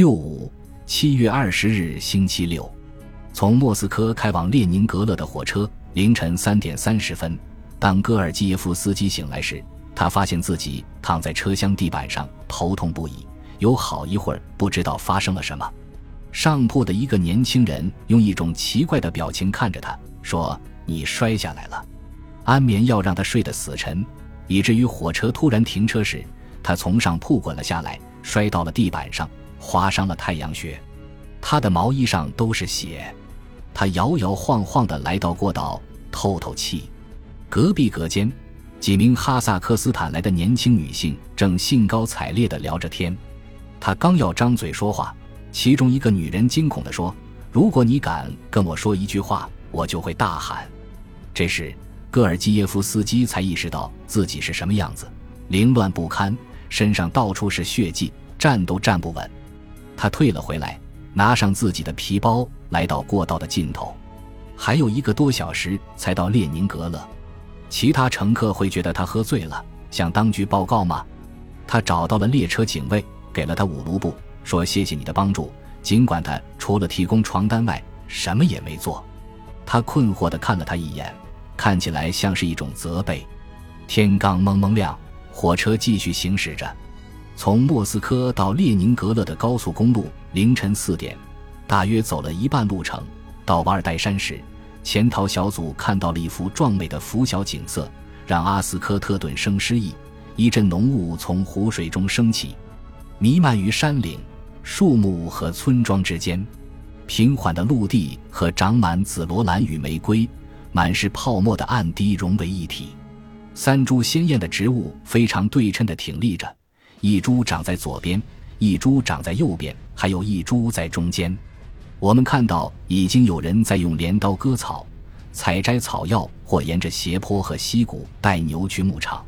六五七月二十日星期六，从莫斯科开往列宁格勒的火车，凌晨三点三十分，当戈尔基耶夫斯基醒来时，他发现自己躺在车厢地板上，头痛不已，有好一会儿不知道发生了什么。上铺的一个年轻人用一种奇怪的表情看着他，说：“你摔下来了。”安眠药让他睡得死沉，以至于火车突然停车时，他从上铺滚了下来，摔到了地板上。划伤了太阳穴，他的毛衣上都是血。他摇摇晃晃地来到过道，透透气。隔壁隔间，几名哈萨克斯坦来的年轻女性正兴高采烈地聊着天。他刚要张嘴说话，其中一个女人惊恐地说：“如果你敢跟我说一句话，我就会大喊。”这时，戈尔基耶夫斯基才意识到自己是什么样子，凌乱不堪，身上到处是血迹，站都站不稳。他退了回来，拿上自己的皮包，来到过道的尽头。还有一个多小时才到列宁格勒。其他乘客会觉得他喝醉了，向当局报告吗？他找到了列车警卫，给了他五卢布，说：“谢谢你的帮助。”尽管他除了提供床单外什么也没做。他困惑地看了他一眼，看起来像是一种责备。天刚蒙蒙亮，火车继续行驶着。从莫斯科到列宁格勒的高速公路，凌晨四点，大约走了一半路程。到瓦尔代山时，潜逃小组看到了一幅壮美的拂晓景色，让阿斯科特顿生诗意。一阵浓雾从湖水中升起，弥漫于山岭、树木和村庄之间。平缓的陆地和长满紫罗兰与玫瑰、满是泡沫的暗堤融为一体。三株鲜艳的植物非常对称地挺立着。一株长在左边，一株长在右边，还有一株在中间。我们看到已经有人在用镰刀割草、采摘草药，或沿着斜坡和溪谷带牛去牧场。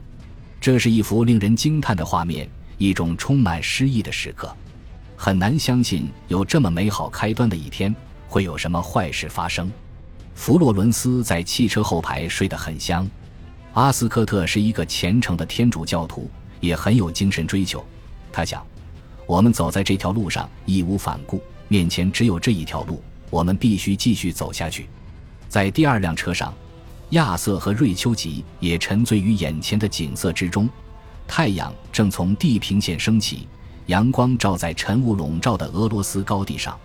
这是一幅令人惊叹的画面，一种充满诗意的时刻。很难相信有这么美好开端的一天会有什么坏事发生。弗洛伦斯在汽车后排睡得很香。阿斯科特是一个虔诚的天主教徒。也很有精神追求，他想，我们走在这条路上义无反顾，面前只有这一条路，我们必须继续走下去。在第二辆车上，亚瑟和瑞秋吉也沉醉于眼前的景色之中。太阳正从地平线升起，阳光照在晨雾笼罩的俄罗斯高地上。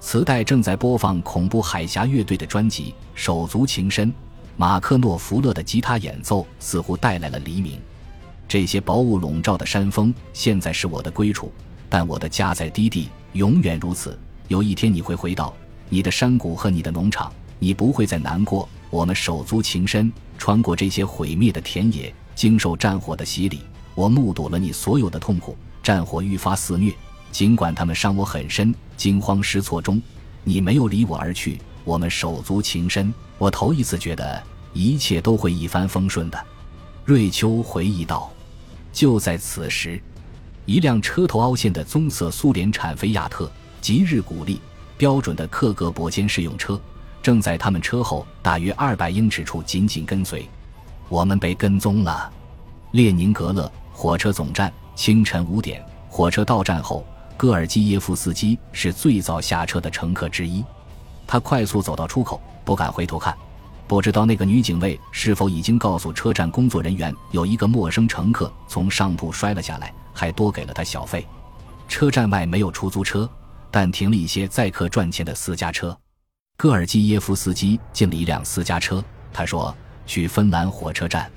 磁带正在播放恐怖海峡乐队的专辑《手足情深》，马克诺弗勒的吉他演奏似乎带来了黎明。这些薄雾笼罩的山峰现在是我的归处，但我的家在低地，永远如此。有一天你会回到你的山谷和你的农场，你不会再难过。我们手足情深，穿过这些毁灭的田野，经受战火的洗礼。我目睹了你所有的痛苦，战火愈发肆虐，尽管他们伤我很深。惊慌失措中，你没有离我而去。我们手足情深，我头一次觉得一切都会一帆风顺的。瑞秋回忆道。就在此时，一辆车头凹陷的棕色苏联产菲亚特吉日古力标准的克格勃间试用车，正在他们车后大约二百英尺处紧紧跟随。我们被跟踪了。列宁格勒火车总站，清晨五点，火车到站后，戈尔基耶夫斯基是最早下车的乘客之一。他快速走到出口，不敢回头看。不知道那个女警卫是否已经告诉车站工作人员，有一个陌生乘客从上铺摔了下来，还多给了他小费。车站外没有出租车，但停了一些载客赚钱的私家车。戈尔基耶夫斯基进了一辆私家车，他说：“去芬兰火车站。”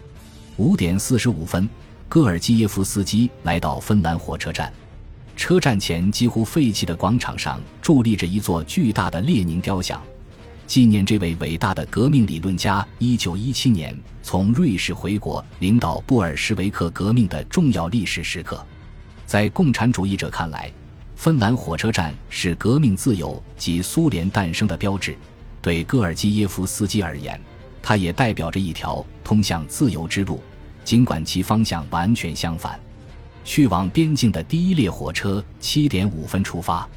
五点四十五分，戈尔基耶夫斯基来到芬兰火车站。车站前几乎废弃的广场上伫立着一座巨大的列宁雕像。纪念这位伟大的革命理论家1917年从瑞士回国领导布尔什维克革命的重要历史时刻，在共产主义者看来，芬兰火车站是革命自由及苏联诞生的标志。对戈尔基耶夫斯基而言，它也代表着一条通向自由之路，尽管其方向完全相反。去往边境的第一列火车七点五分出发。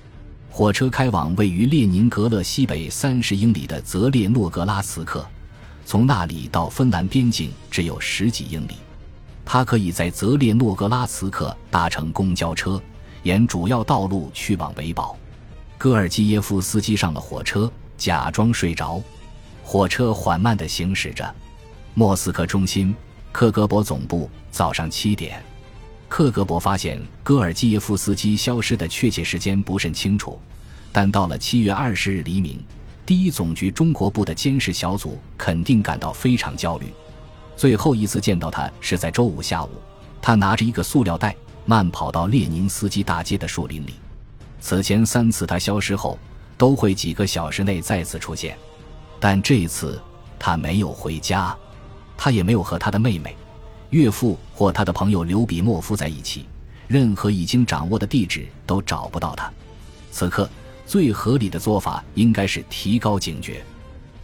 火车开往位于列宁格勒西北三十英里的泽列诺格拉茨克，从那里到芬兰边境只有十几英里。他可以在泽列诺格拉茨克搭乘公交车，沿主要道路去往维堡。戈尔基耶夫斯基上了火车，假装睡着。火车缓慢地行驶着。莫斯科中心，克格勃总部。早上七点，克格勃发现戈尔基耶夫斯基消失的确切时间不甚清楚，但到了七月二十日黎明，第一总局中国部的监视小组肯定感到非常焦虑。最后一次见到他是在周五下午，他拿着一个塑料袋，慢跑到列宁斯基大街的树林里。此前三次他消失后，都会几个小时内再次出现，但这一次他没有回家，他也没有和他的妹妹、岳父或他的朋友刘比莫夫在一起。任何已经掌握的地址都找不到他。此刻最合理的做法应该是提高警觉。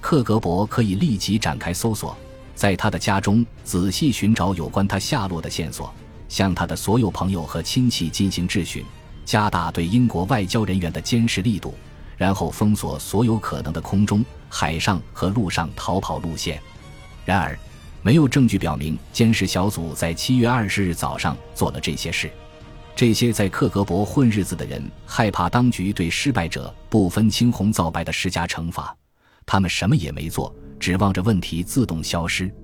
克格勃可以立即展开搜索，在他的家中仔细寻找有关他下落的线索，向他的所有朋友和亲戚进行质询。加大对英国外交人员的监视力度，然后封锁所有可能的空中、海上和陆上逃跑路线。然而，没有证据表明监视小组在七月二十日早上做了这些事。这些在克格勃混日子的人害怕当局对失败者不分青红皂白的施加惩罚，他们什么也没做，指望着问题自动消失。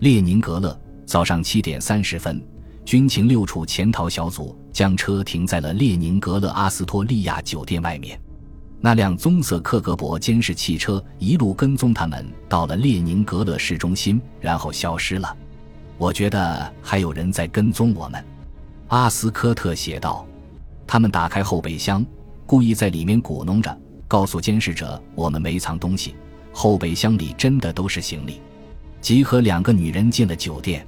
列宁格勒早上七点三十分。军情六处潜逃小组将车停在了列宁格勒阿斯托利亚酒店外面。那辆棕色克格勃监视汽车一路跟踪他们，到了列宁格勒市中心，然后消失了。我觉得还有人在跟踪我们，阿斯科特写道。他们打开后备箱，故意在里面鼓弄着，告诉监视者我们没藏东西。后备箱里真的都是行李。集合两个女人进了酒店。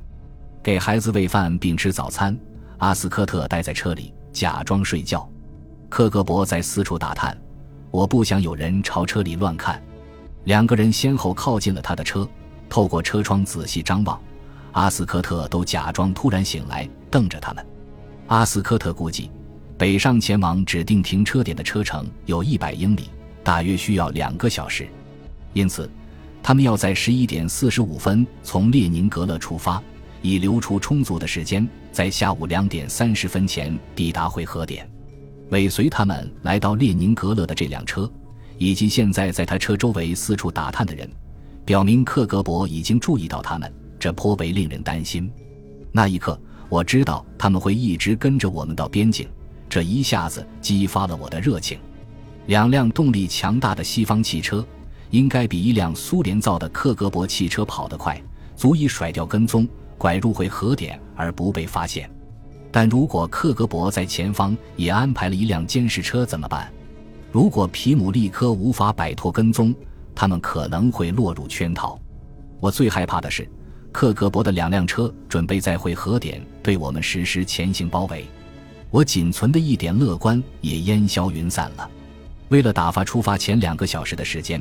给孩子喂饭并吃早餐，阿斯科特待在车里假装睡觉。克格勃在四处打探，我不想有人朝车里乱看。两个人先后靠近了他的车，透过车窗仔细张望。阿斯科特都假装突然醒来，瞪着他们。阿斯科特估计，北上前往指定停车点的车程有一百英里，大约需要两个小时，因此，他们要在十一点四十五分从列宁格勒出发。以留出充足的时间，在下午两点三十分前抵达汇合点。尾随他们来到列宁格勒的这辆车，以及现在在他车周围四处打探的人，表明克格勃已经注意到他们，这颇为令人担心。那一刻，我知道他们会一直跟着我们到边境，这一下子激发了我的热情。两辆动力强大的西方汽车，应该比一辆苏联造的克格勃汽车跑得快，足以甩掉跟踪。拐入回核点而不被发现，但如果克格勃在前方也安排了一辆监视车怎么办？如果皮姆利科无法摆脱跟踪，他们可能会落入圈套。我最害怕的是，克格勃的两辆车准备在回核点对我们实施前行包围。我仅存的一点乐观也烟消云散了。为了打发出发前两个小时的时间。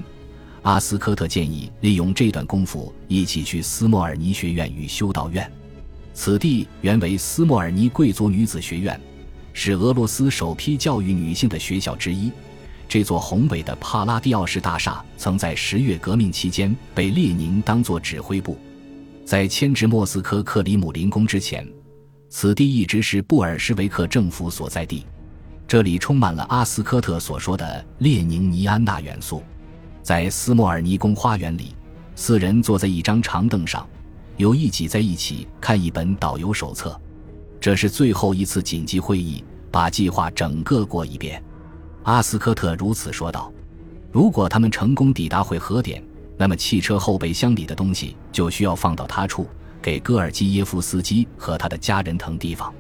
阿斯科特建议利用这段功夫一起去斯莫尔尼学院与修道院。此地原为斯莫尔尼贵族女子学院，是俄罗斯首批教育女性的学校之一。这座宏伟的帕拉蒂奥式大厦曾在十月革命期间被列宁当作指挥部。在迁至莫斯科克里姆林宫之前，此地一直是布尔什维克政府所在地。这里充满了阿斯科特所说的列宁尼安娜元素。在斯莫尔尼宫花园里，四人坐在一张长凳上，有意挤在一起看一本导游手册。这是最后一次紧急会议，把计划整个过一遍。阿斯科特如此说道：“如果他们成功抵达会合点，那么汽车后备箱里的东西就需要放到他处，给戈尔基耶夫斯基和他的家人腾地方。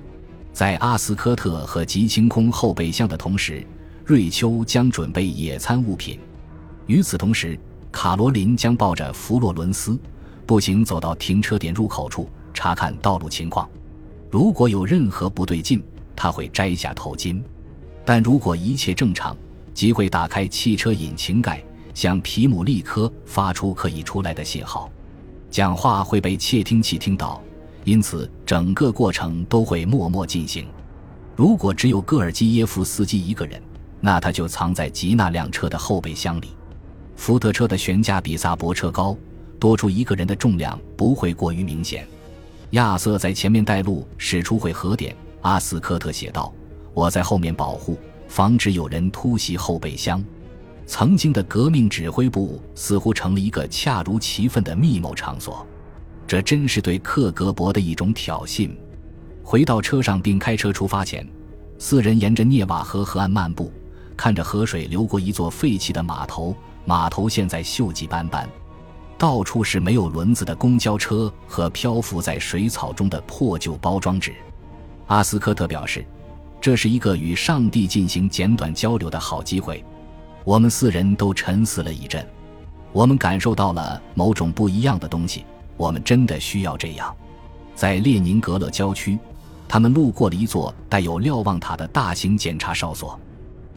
在阿斯科特和吉清空后备箱的同时，瑞秋将准备野餐物品。”与此同时，卡罗琳将抱着弗洛伦斯步行走到停车点入口处查看道路情况。如果有任何不对劲，他会摘下头巾；但如果一切正常，即会打开汽车引擎盖，向皮姆利科发出可以出来的信号。讲话会被窃听器听到，因此整个过程都会默默进行。如果只有戈尔基耶夫斯基一个人，那他就藏在吉娜辆车的后备箱里。福特车的悬架比萨博车高，多出一个人的重量不会过于明显。亚瑟在前面带路，驶出会合点。阿斯科特写道：“我在后面保护，防止有人突袭后备箱。曾经的革命指挥部似乎成了一个恰如其分的密谋场所，这真是对克格勃的一种挑衅。回到车上并开车出发前，四人沿着涅瓦河河岸漫步，看着河水流过一座废弃的码头，码头现在锈迹斑斑，到处是没有轮子的公交车和漂浮在水草中的破旧包装纸。阿斯科特表示，这是一个与上帝进行简短交流的好机会。我们四人都沉思了一阵，我们感受到了某种不一样的东西。我们真的需要这样。在列宁格勒郊区，他们路过了一座带有瞭望塔的大型检查哨所。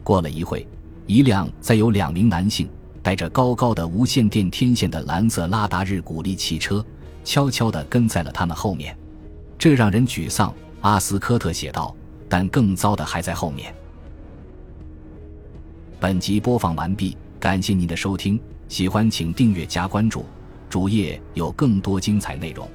过了一会，一辆载有两名男性、带着高高的无线电天线的蓝色拉达日古力汽车，悄悄地跟在了他们后面。这让人沮丧，阿斯科特写道。但更糟的还在后面。本集播放完毕，感谢您的收听，喜欢请订阅加关注，主页有更多精彩内容。